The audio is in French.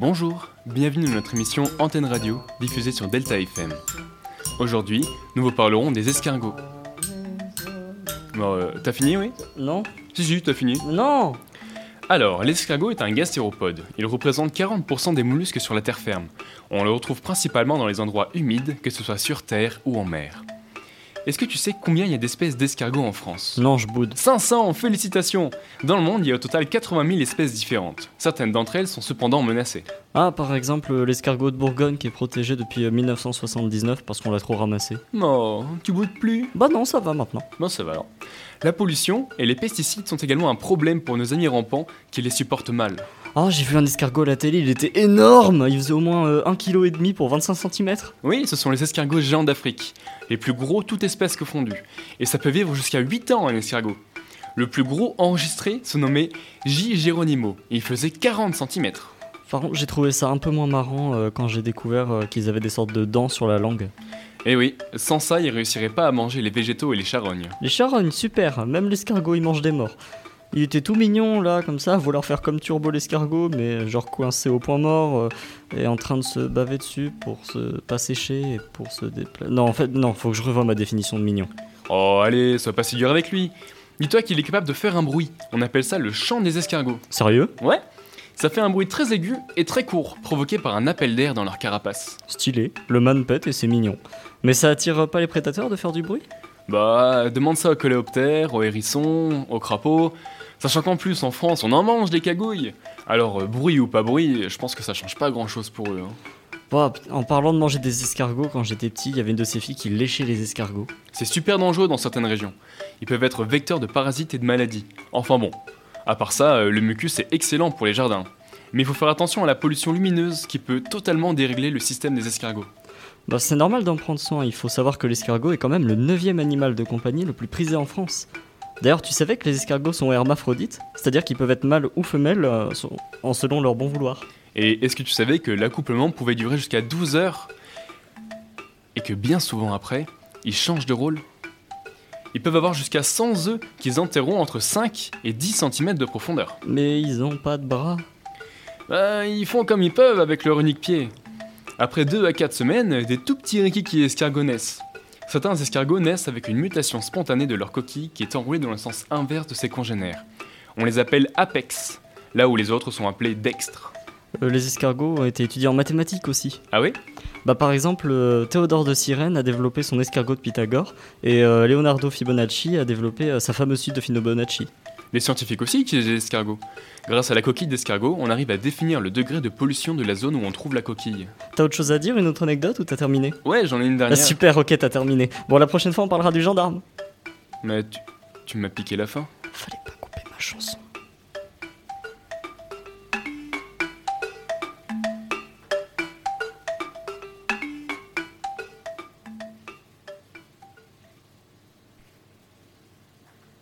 Bonjour, bienvenue dans notre émission Antenne Radio, diffusée sur Delta FM. Aujourd'hui, nous vous parlerons des escargots. Bon, euh, t'as fini, oui? Non Si, si, t'as fini. Non Alors, l'escargot est un gastéropode. Il représente 40% des mollusques sur la terre ferme. On le retrouve principalement dans les endroits humides, que ce soit sur terre ou en mer. Est-ce que tu sais combien il y a d'espèces d'escargots en France Non, je boude. 500, félicitations Dans le monde, il y a au total 80 000 espèces différentes. Certaines d'entre elles sont cependant menacées. Ah, par exemple, l'escargot de Bourgogne qui est protégé depuis euh, 1979 parce qu'on l'a trop ramassé. Non, tu boudes plus Bah non, ça va maintenant. Bon, ça va alors. La pollution et les pesticides sont également un problème pour nos amis rampants qui les supportent mal. Ah, j'ai vu un escargot à la télé, il était énorme Il faisait au moins 1,5 kg pour 25 cm. Oui, ce sont les escargots géants d'Afrique, les plus gros toute espèce confondue. Et ça peut vivre jusqu'à 8 ans un escargot. Le plus gros enregistré se nommait J. Geronimo, et il faisait 40 cm. Par contre, j'ai trouvé ça un peu moins marrant euh, quand j'ai découvert euh, qu'ils avaient des sortes de dents sur la langue. Eh oui, sans ça, ils réussiraient pas à manger les végétaux et les charognes. Les charognes, super, même l'escargot il mange des morts. Il était tout mignon là, comme ça, vouloir faire comme Turbo l'escargot, mais genre coincé au point mort euh, et en train de se baver dessus pour se pas sécher et pour se déplacer. Non, en fait, non, faut que je revoie ma définition de mignon. Oh, allez, sois pas si dur avec lui. Dis-toi qu'il est capable de faire un bruit. On appelle ça le chant des escargots. Sérieux? Ouais Ça fait un bruit très aigu et très court, provoqué par un appel d'air dans leur carapace. Stylé, le man pète et c'est mignon. Mais ça attire pas les prédateurs de faire du bruit? Bah, demande ça aux coléoptères, aux hérissons, aux crapauds. Sachant qu'en plus, en France, on en mange des cagouilles. Alors, euh, bruit ou pas bruit, je pense que ça change pas grand chose pour eux. hein. Bah, en parlant de manger des escargots, quand j'étais petit, il y avait une de ces filles qui léchait les escargots. C'est super dangereux dans certaines régions. Ils peuvent être vecteurs de parasites et de maladies. Enfin bon, à part ça, euh, le mucus est excellent pour les jardins. Mais il faut faire attention à la pollution lumineuse qui peut totalement dérégler le système des escargots. Bah, c'est normal d'en prendre soin, il faut savoir que l'escargot est quand même le neuvième animal de compagnie le plus prisé en France. D'ailleurs, tu savais que les escargots sont hermaphrodites, c'est-à-dire qu'ils peuvent être mâles ou femelles euh, en selon leur bon vouloir. Et est-ce que tu savais que l'accouplement pouvait durer jusqu'à 12 heures Et que bien souvent après, ils changent de rôle? Ils peuvent avoir jusqu'à 100 œufs qu'ils enterreront entre 5 et 10 cm de profondeur. Mais ils ont pas de bras. Bah, ils font comme ils peuvent avec leur unique pied. Après 2 à 4 semaines, des tout petits rikiki escargots naissent. Certains escargots naissent avec une mutation spontanée de leur coquille qui est enroulée dans le sens inverse de ses congénères. On les appelle apex, là où les autres sont appelés dextres. Euh, les escargots ont été étudiés en mathématiques aussi. Ah oui? Bah, par exemple, euh, Théodore de Cyrène a développé son escargot de Pythagore et euh, Leonardo Fibonacci a développé sa fameuse suite de Fibonacci. Les scientifiques aussi utilisent les escargots. Grâce à la coquille d'escargot, on arrive à définir le degré de pollution de la zone où on trouve la coquille. T'as autre chose à dire, une autre anecdote ou t'as terminé? Ouais, j'en ai une Ah, dernière. Super, ok, t'as terminé. Bon, la prochaine fois, on parlera du gendarme. Mais tu, tu m'as piqué la fin. Fallait pas couper ma chanson.